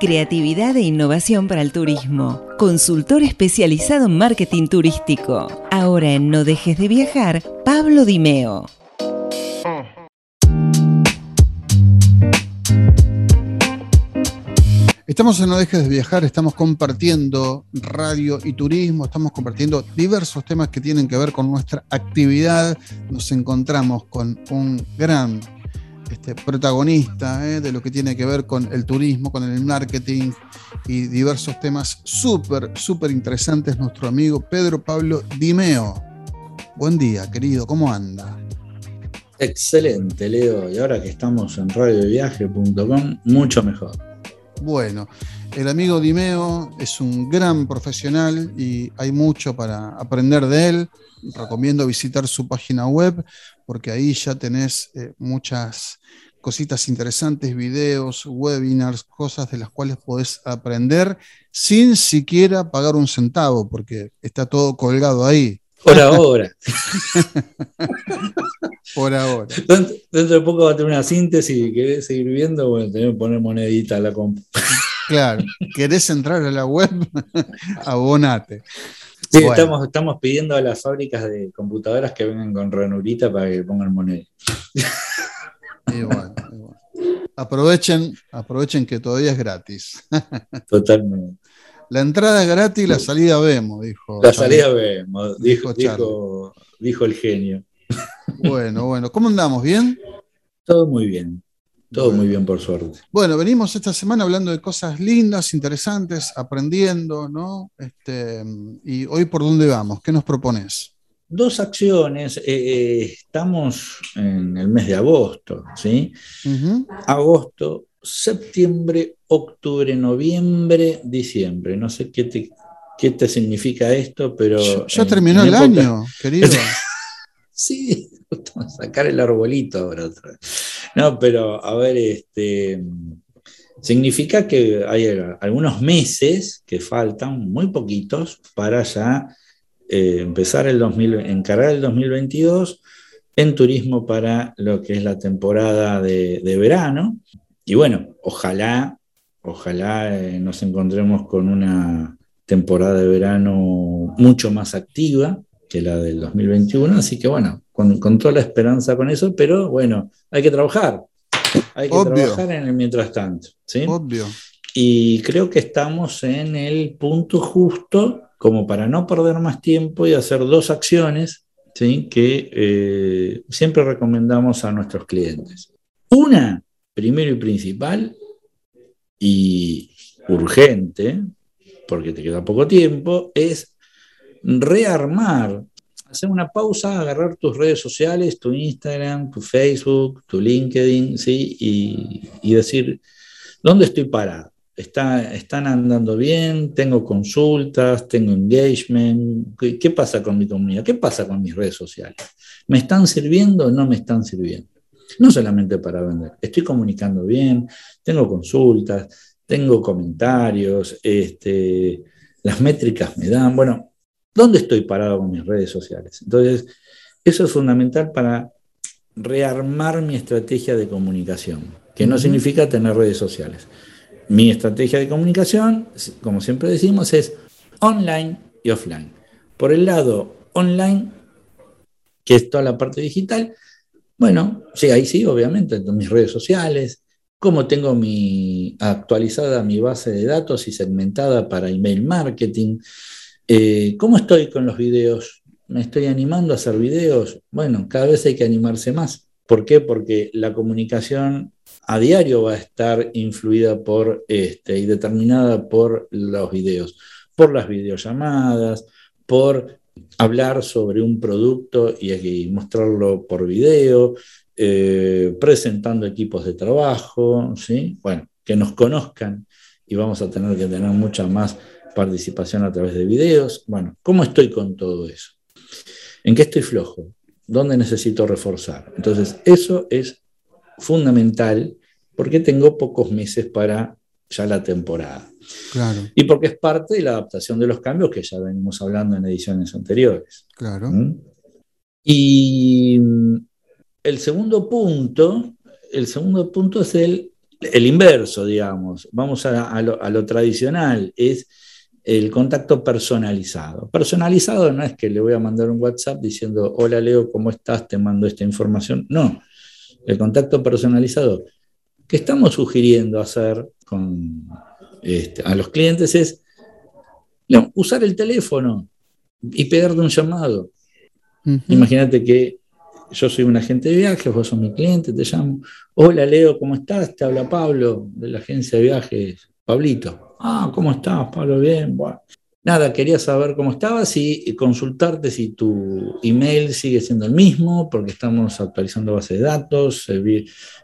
Creatividad e innovación para el turismo. Consultor especializado en marketing turístico. Ahora en No Dejes de Viajar, Pablo Dimeo. Estamos en No Dejes de Viajar, estamos compartiendo radio y turismo, estamos compartiendo diversos temas que tienen que ver con nuestra actividad. Nos encontramos con un gran este, protagonista eh, de lo que tiene que ver con el turismo, con el marketing y diversos temas súper, súper interesantes, nuestro amigo Pedro Pablo Dimeo. Buen día, querido, ¿cómo anda? Excelente, Leo. Y ahora que estamos en radioviaje.com, mucho mejor. Bueno, el amigo Dimeo es un gran profesional y hay mucho para aprender de él. Recomiendo visitar su página web porque ahí ya tenés eh, muchas cositas interesantes, videos, webinars, cosas de las cuales podés aprender sin siquiera pagar un centavo, porque está todo colgado ahí. Por ahora. Por ahora. Dentro de poco va a tener una síntesis y querés seguir viendo, bueno, tenés que poner monedita a la compra. Claro, querés entrar a la web, abonate. Sí, estamos, estamos pidiendo a las fábricas de computadoras que vengan con ranurita para que pongan moneda. Aprovechen, aprovechen que todavía es gratis. Totalmente. La entrada es gratis, la salida vemos, dijo. La salida vemos, dijo, dijo, el genio. Bueno, bueno. ¿Cómo andamos? ¿Bien? Todo muy bien. Todo muy bien, por suerte. Bueno, venimos esta semana hablando de cosas lindas, interesantes, aprendiendo, ¿no? Este, y hoy, ¿por dónde vamos? ¿Qué nos propones? Dos acciones. Eh, eh, estamos en el mes de agosto, ¿sí? Agosto, septiembre, octubre, noviembre, diciembre. No sé qué te, qué te significa esto, pero. Ya, terminó el año, querido. sí, sacar el arbolito ahora otra vez. No, pero a ver, este, significa que hay algunos meses que faltan, muy poquitos, para ya eh, empezar el 2000, encarar el 2022 en turismo para lo que es la temporada de, verano. Y bueno, ojalá, ojalá eh, nos encontremos con una temporada de verano mucho más activa, que la del 2021, así que bueno, con, toda la esperanza con eso, pero bueno, hay que trabajar, hay que trabajar en el mientras tanto, ¿sí? Obvio. Y creo que estamos en el punto justo como para no perder más tiempo y hacer dos acciones ¿sí? que eh, siempre recomendamos a nuestros clientes. Una, primero y principal, y urgente, porque te queda poco tiempo, es rearmar, hacer una pausa, agarrar tus redes sociales, tu Instagram, tu Facebook, tu LinkedIn, ¿sí? y, decir, ¿dónde estoy parado? Está, ¿Están andando bien? ¿Tengo consultas? ¿Tengo engagement? ¿Qué, pasa con mi comunidad? ¿Qué pasa con mis redes sociales? ¿Me están sirviendo o no me están sirviendo? No solamente para vender, estoy comunicando bien, tengo consultas, tengo comentarios, este, las métricas me dan, bueno, ¿Dónde estoy parado con mis redes sociales? Entonces, eso es fundamental para rearmar mi estrategia de comunicación, que no significa tener redes sociales. Mi estrategia de comunicación, como siempre decimos, es online y offline. Por el lado online, que es toda la parte digital, bueno, sí, ahí sí, obviamente, en mis redes sociales, cómo tengo mi actualizada mi base de datos y segmentada para email marketing, eh, ¿Cómo estoy con los videos? ¿Me estoy animando a hacer videos? Bueno, cada vez hay que animarse más. ¿Por qué? Porque la comunicación a diario va a estar influida por este, y determinada por los videos, por las videollamadas, por hablar sobre un producto y, mostrarlo por video, eh, presentando equipos de trabajo, ¿sí? Bueno, que nos conozcan y vamos a tener que tener mucha más participación a través de videos. Bueno, ¿cómo estoy con todo eso? ¿En qué estoy flojo? ¿Dónde necesito reforzar? Entonces, eso es fundamental porque tengo pocos meses para ya la temporada. Claro. Y porque es parte de la adaptación de los cambios que ya venimos hablando en ediciones anteriores. Claro. ¿Mm? Y el segundo punto, el segundo punto es el el inverso, digamos, vamos a, lo, tradicional, es el contacto personalizado. Personalizado no es que le voy a mandar un WhatsApp diciendo, hola Leo, ¿cómo estás? Te mando esta información. No, el contacto personalizado que estamos sugiriendo hacer con, este, a los clientes es usar el teléfono y pegarle un llamado. Imagínate que yo soy un agente de viajes, vos sos mi cliente, te llamo. Hola Leo, ¿cómo estás? Te habla Pablo de la agencia de viajes, Pablito. Ah, ¿cómo estás, Pablo? Bien, bueno. Nada, quería saber cómo estabas y consultarte si tu email sigue siendo el mismo, porque estamos actualizando base de datos.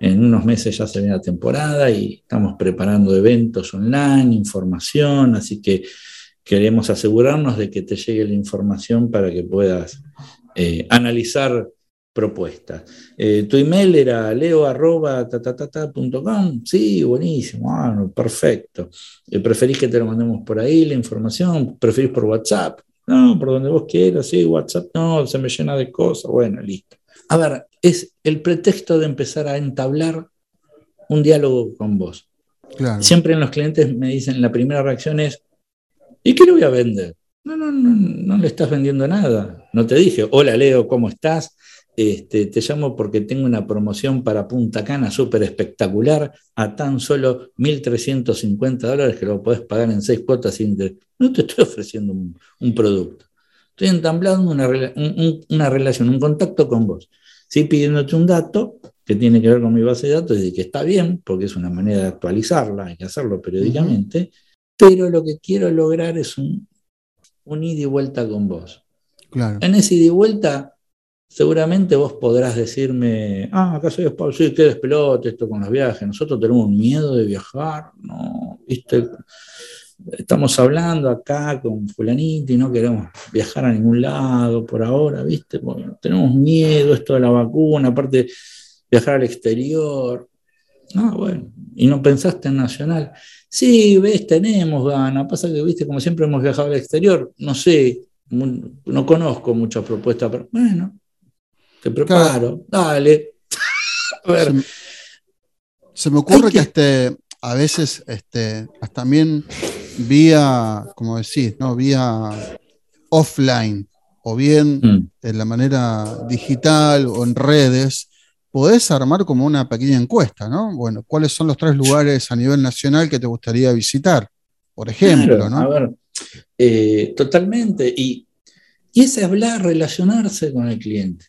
En unos meses ya se viene la temporada y estamos preparando eventos online, información, así que queremos asegurarnos de que te llegue la información para que puedas eh, analizar propuestas. Eh, tu email era leo.com. Sí, buenísimo, ah, perfecto. Eh, ¿Preferís que te lo mandemos por ahí la información? ¿Preferís por WhatsApp? No, por donde vos quieras, sí, WhatsApp no, se me llena de cosas. Bueno, listo. A ver, es el pretexto de empezar a entablar un diálogo con vos. Siempre en los clientes me dicen, la primera reacción es, ¿y qué le voy a vender? No, no, no, no le estás vendiendo nada. No te dije, hola Leo, ¿cómo estás? Este, te llamo porque tengo una promoción para Punta Cana súper espectacular a tan solo 1.350 dólares que lo podés pagar en seis cuotas sin No te estoy ofreciendo un, producto. Estoy entablando una, una, relación, un contacto con vos. Sí, pidiéndote un dato que tiene que ver con mi base de datos y que está bien, porque es una manera de actualizarla, hay que hacerlo periódicamente, pero lo que quiero lograr es un, un ida y vuelta con vos. Claro. En ese ida y vuelta seguramente vos podrás decirme, ah, acá soy Pablo, sí, qué despelote esto con los viajes, nosotros tenemos miedo de viajar, no, viste, estamos hablando acá con fulanito y no queremos viajar a ningún lado por ahora, viste, tenemos miedo, esto de la vacuna, aparte viajar al exterior, ah, bueno, y no pensaste en Nacional. Sí, ves, tenemos ganas, pasa que, viste, como siempre hemos viajado al exterior, no sé, no conozco muchas propuestas, pero bueno, te preparo, dale. a ver. Se, me ocurre que, este, a veces este, también vía, como decís, ¿no? vía offline o bien mm. en la manera digital o en redes, podés armar como una pequeña encuesta, ¿no? Bueno, ¿cuáles son los tres lugares a nivel nacional que te gustaría visitar? Por ejemplo, ¿no? A ver, eh, totalmente. Y, y es hablar, relacionarse con el cliente.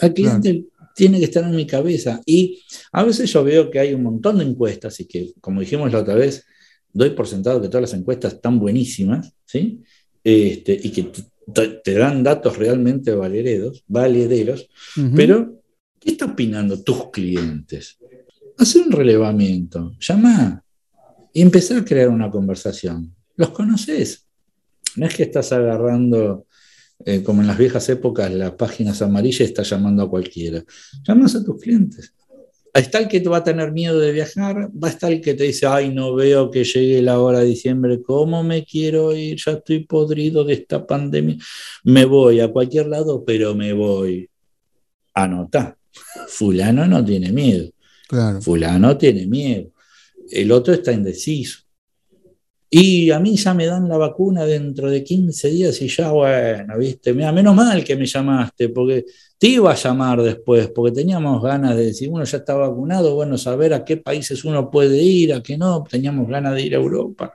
Al cliente tiene que estar en mi cabeza. Y a veces yo veo que hay un montón de encuestas y que, como dijimos la otra vez, doy por sentado que todas las encuestas están buenísimas, ¿sí? Este, y que te, dan datos realmente valederos, valederos pero ¿qué están opinando tus clientes? Hacer un relevamiento, llama y empezar a crear una conversación. ¿Los conoces? No es que estás agarrando eh, como en las viejas épocas, las páginas amarillas está llamando a cualquiera. Llamas a tus clientes. Está el que te va a tener miedo de viajar, va a estar el que te dice, ay, no veo que llegue la hora de diciembre, ¿cómo me quiero ir? Ya estoy podrido de esta pandemia. Me voy a cualquier lado, pero me voy. Anota. Fulano no tiene miedo. Fulano tiene miedo. El otro está indeciso. Y a mí ya me dan la vacuna dentro de 15 días y ya, bueno, viste, mira, menos mal que me llamaste, porque te iba a llamar después, porque teníamos ganas de decir, uno ya está vacunado, bueno, saber a qué países uno puede ir, a qué no, teníamos ganas de ir a Europa.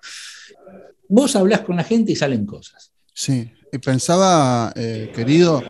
Vos hablás con la gente y salen cosas. Sí, y pensaba, eh, querido,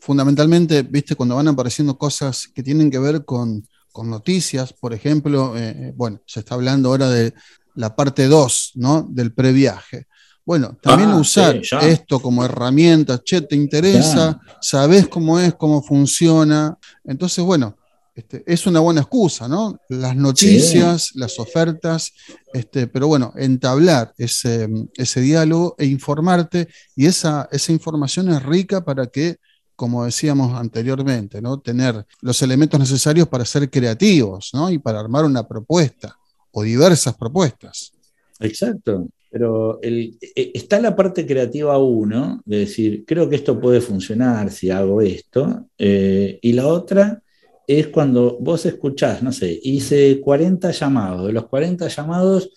fundamentalmente, viste, cuando van apareciendo cosas que tienen que ver con, noticias, por ejemplo, eh, eh, bueno, se está hablando ahora de la parte 2 ¿no? del previaje. Bueno, también ah, usar esto como herramienta, che, ¿te interesa? ¿Sabes cómo es, cómo funciona? Entonces, bueno, este, es una buena excusa, ¿no? Las noticias, las ofertas, este, pero bueno, entablar ese, ese, diálogo e informarte, y esa, esa información es rica para que, como decíamos anteriormente, ¿no? Tener los elementos necesarios para ser creativos, ¿no? Y para armar una propuesta o diversas propuestas. Exacto, pero el, e, está la parte creativa uno, de decir, creo que esto puede funcionar si hago esto, eh, y la otra es cuando vos escuchás, no sé, hice 40 llamados. De los 40 llamados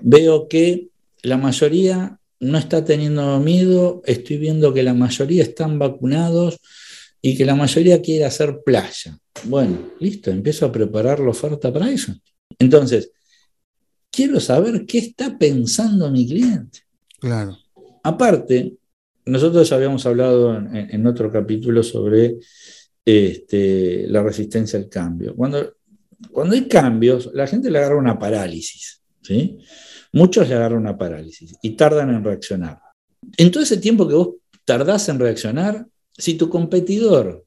veo que la mayoría no está teniendo miedo, estoy viendo que la mayoría están vacunados y que la mayoría quiere hacer playa. Bueno, listo, empiezo a preparar la oferta para eso. Entonces, quiero saber qué está pensando mi cliente. Claro. Aparte, nosotros habíamos hablado en, otro capítulo sobre este, la resistencia al cambio. Cuando, cuando hay cambios, la gente le agarra una parálisis. ¿sí? Muchos le agarran una parálisis y tardan en reaccionar. En todo ese tiempo que vos tardás en reaccionar, si tu competidor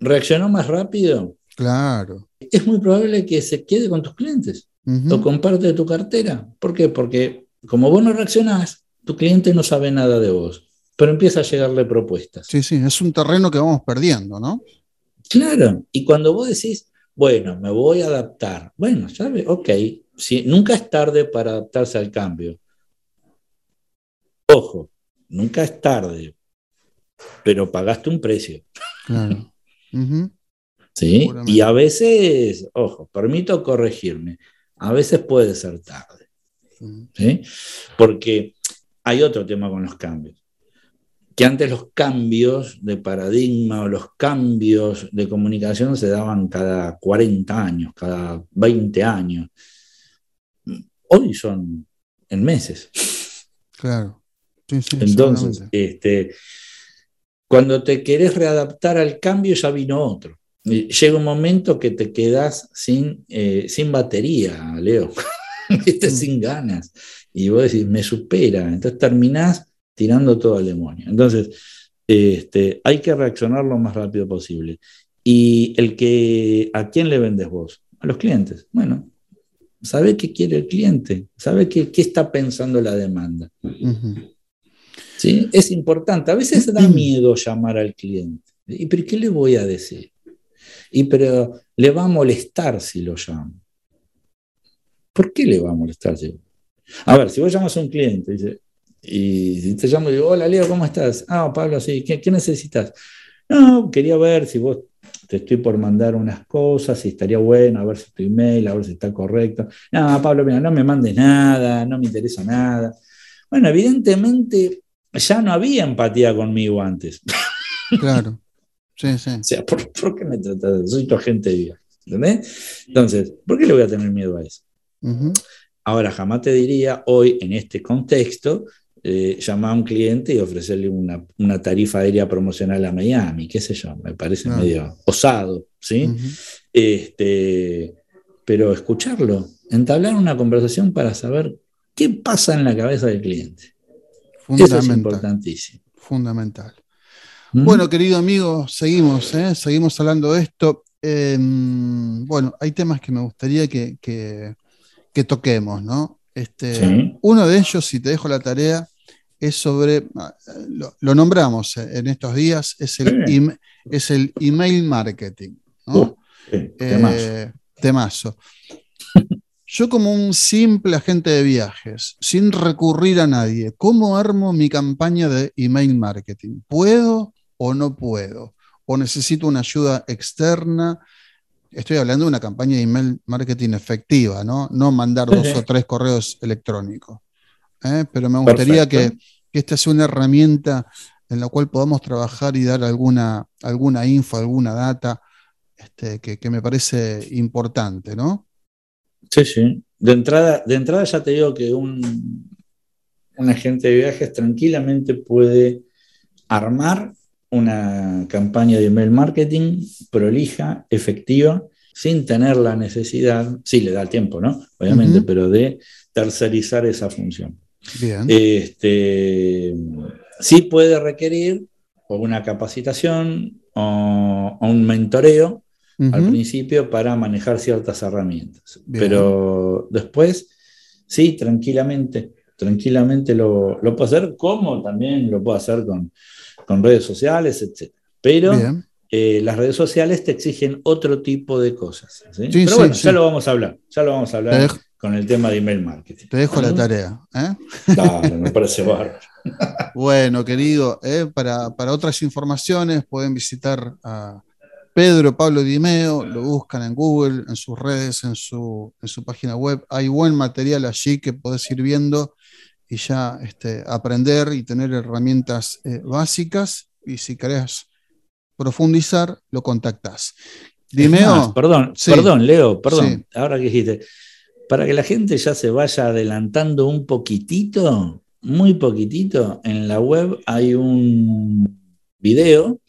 reaccionó más rápido, claro. es muy probable que se quede con tus clientes o comparte de tu cartera. ¿Por qué? Porque como vos no reaccionás, tu cliente no sabe nada de vos, pero empieza a llegarle propuestas. Sí, sí, es un terreno que vamos perdiendo, ¿no? Claro, y cuando vos decís, bueno, me voy a adaptar, bueno, ¿sabes? Ok, si, nunca es tarde para adaptarse al cambio. Ojo, nunca es tarde, pero pagaste un precio. Claro. ¿Sí? Y a veces, ojo, permito corregirme, a veces puede ser tarde. ¿sí? Porque hay otro tema con los cambios. Que antes los cambios de paradigma o los cambios de comunicación se daban cada 40 años, cada 20 años. Hoy son en meses. Claro. Entonces, este, cuando te querés readaptar al cambio, ya vino otro. Llega un momento que te quedas sin, eh, sin batería, Leo, mm. sin ganas. Y vos decís, me supera. Entonces terminás tirando todo al demonio. Entonces, este, hay que reaccionar lo más rápido posible. Y el que, ¿a quién le vendes vos? A los clientes. Bueno, sabe qué quiere el cliente, sabe qué, qué está pensando la demanda. ¿Sí? Es importante. A veces da miedo llamar al cliente. ¿Y pero qué le voy a decir? Y pero le va a molestar si lo llamo. ¿Por qué le va a molestar? A ver, si vos llamas a un cliente y te llamo y digo, hola Leo, ¿cómo estás? Ah, Pablo, sí, ¿qué, ¿qué, necesitas? No, quería ver si vos te estoy por mandar unas cosas, si estaría bueno, a ver si tu email, a ver si está correcto. No, Pablo, mira, no me mandes nada, no me interesa nada. Bueno, evidentemente ya no había empatía conmigo antes. Claro. Sí, sí. O sea, ¿por, qué me tratas de Soy tu agente de viajes. ¿Entendés? Entonces, ¿por qué le voy a tener miedo a eso? Ahora, jamás te diría hoy, en este contexto, eh, llamar a un cliente y ofrecerle una, tarifa aérea promocional a Miami, qué sé yo, me parece medio osado, ¿sí? este, pero escucharlo, entablar una conversación para saber qué pasa en la cabeza del cliente. Eso es importantísimo. Fundamental. Bueno, querido amigo, seguimos, ¿eh? seguimos hablando de esto. Em, bueno, hay temas que me gustaría que, toquemos, ¿no? Este, Uno de ellos, si te dejo la tarea, es sobre, ah, lo, nombramos en estos días, es el, es el email marketing. ¿no? Uh, temazo. Yo como un simple agente de viajes, sin recurrir a nadie, ¿cómo armo mi campaña de email marketing? ¿Puedo o no puedo? ¿O necesito una ayuda externa? Estoy hablando de una campaña de email marketing efectiva, ¿no? No mandar dos o tres correos electrónicos. ¿eh? Pero me gustaría que, esta sea una herramienta en la cual podamos trabajar y dar alguna, alguna info, alguna data este, que, que me parece importante, ¿no? Sí, sí. De entrada, de entrada ya te digo que un, un agente de viajes tranquilamente puede armar una campaña de email marketing prolija, efectiva, sin tener la necesidad, sí le da el tiempo, ¿no? Obviamente, pero de tercerizar esa función. Bien. Este, sí puede requerir una capacitación o un mentoreo al principio para manejar ciertas herramientas. Pero después, sí, tranquilamente, tranquilamente lo, lo, puedo hacer, como también lo puedo hacer con, con redes sociales, etc. Pero eh, las redes sociales te exigen otro tipo de cosas. Pero bueno, ya lo vamos a hablar, ya lo vamos a hablar con el tema de email marketing. Te dejo la tarea. ¿eh? me parece bárbaro. bueno, querido, ¿eh? para, para otras informaciones pueden visitar a Pedro Pablo Dimeo, lo buscan en Google, en sus redes, en su, en su página web. Hay buen material allí que podés ir viendo y ya este, aprender y tener herramientas eh, básicas. Y si querés profundizar, lo contactás. Dimeo. perdón, perdón, Leo, perdón. Ahora que dijiste, para que la gente ya se vaya adelantando un poquitito, muy poquitito, en la web hay un video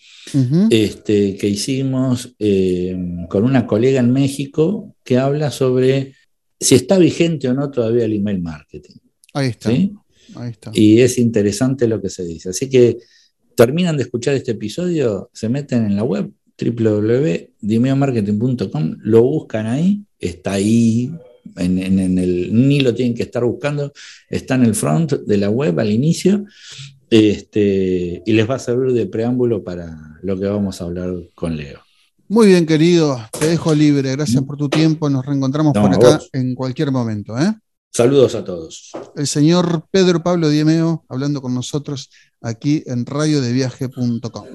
este, que hicimos eh, con una colega en México que habla sobre si está vigente o no todavía el email marketing. Ahí está. Y es interesante lo que se dice. Así que terminan de escuchar este episodio, se meten en la web www.dimeomarketing.com, lo buscan ahí, está ahí, en, el, ni lo tienen que estar buscando, está en el front de la web al inicio este, y les va a servir de preámbulo para lo que vamos a hablar con Leo. Muy bien, querido, te dejo libre. Gracias por tu tiempo. Nos reencontramos por acá en cualquier momento. ¿eh? Saludos a todos. El señor Pedro Pablo Diemeo hablando con nosotros aquí en radiodeviaje.com.